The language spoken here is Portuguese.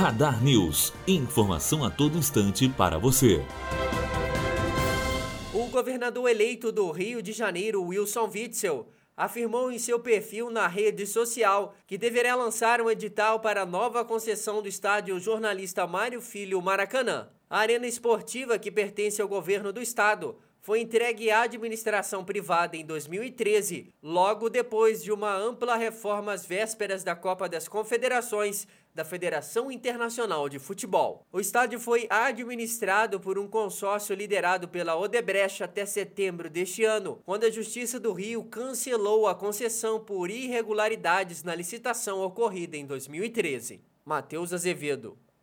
Radar News. Informação a todo instante para você. O governador eleito do Rio de Janeiro, Wilson Witzel, afirmou em seu perfil na rede social que deverá lançar um edital para a nova concessão do estádio jornalista Mário Filho Maracanã. A arena esportiva que pertence ao governo do estado foi entregue à administração privada em 2013, logo depois de uma ampla reforma às vésperas da Copa das Confederações da Federação Internacional de Futebol. O estádio foi administrado por um consórcio liderado pela Odebrecht até setembro deste ano, quando a Justiça do Rio cancelou a concessão por irregularidades na licitação ocorrida em 2013. Matheus Azevedo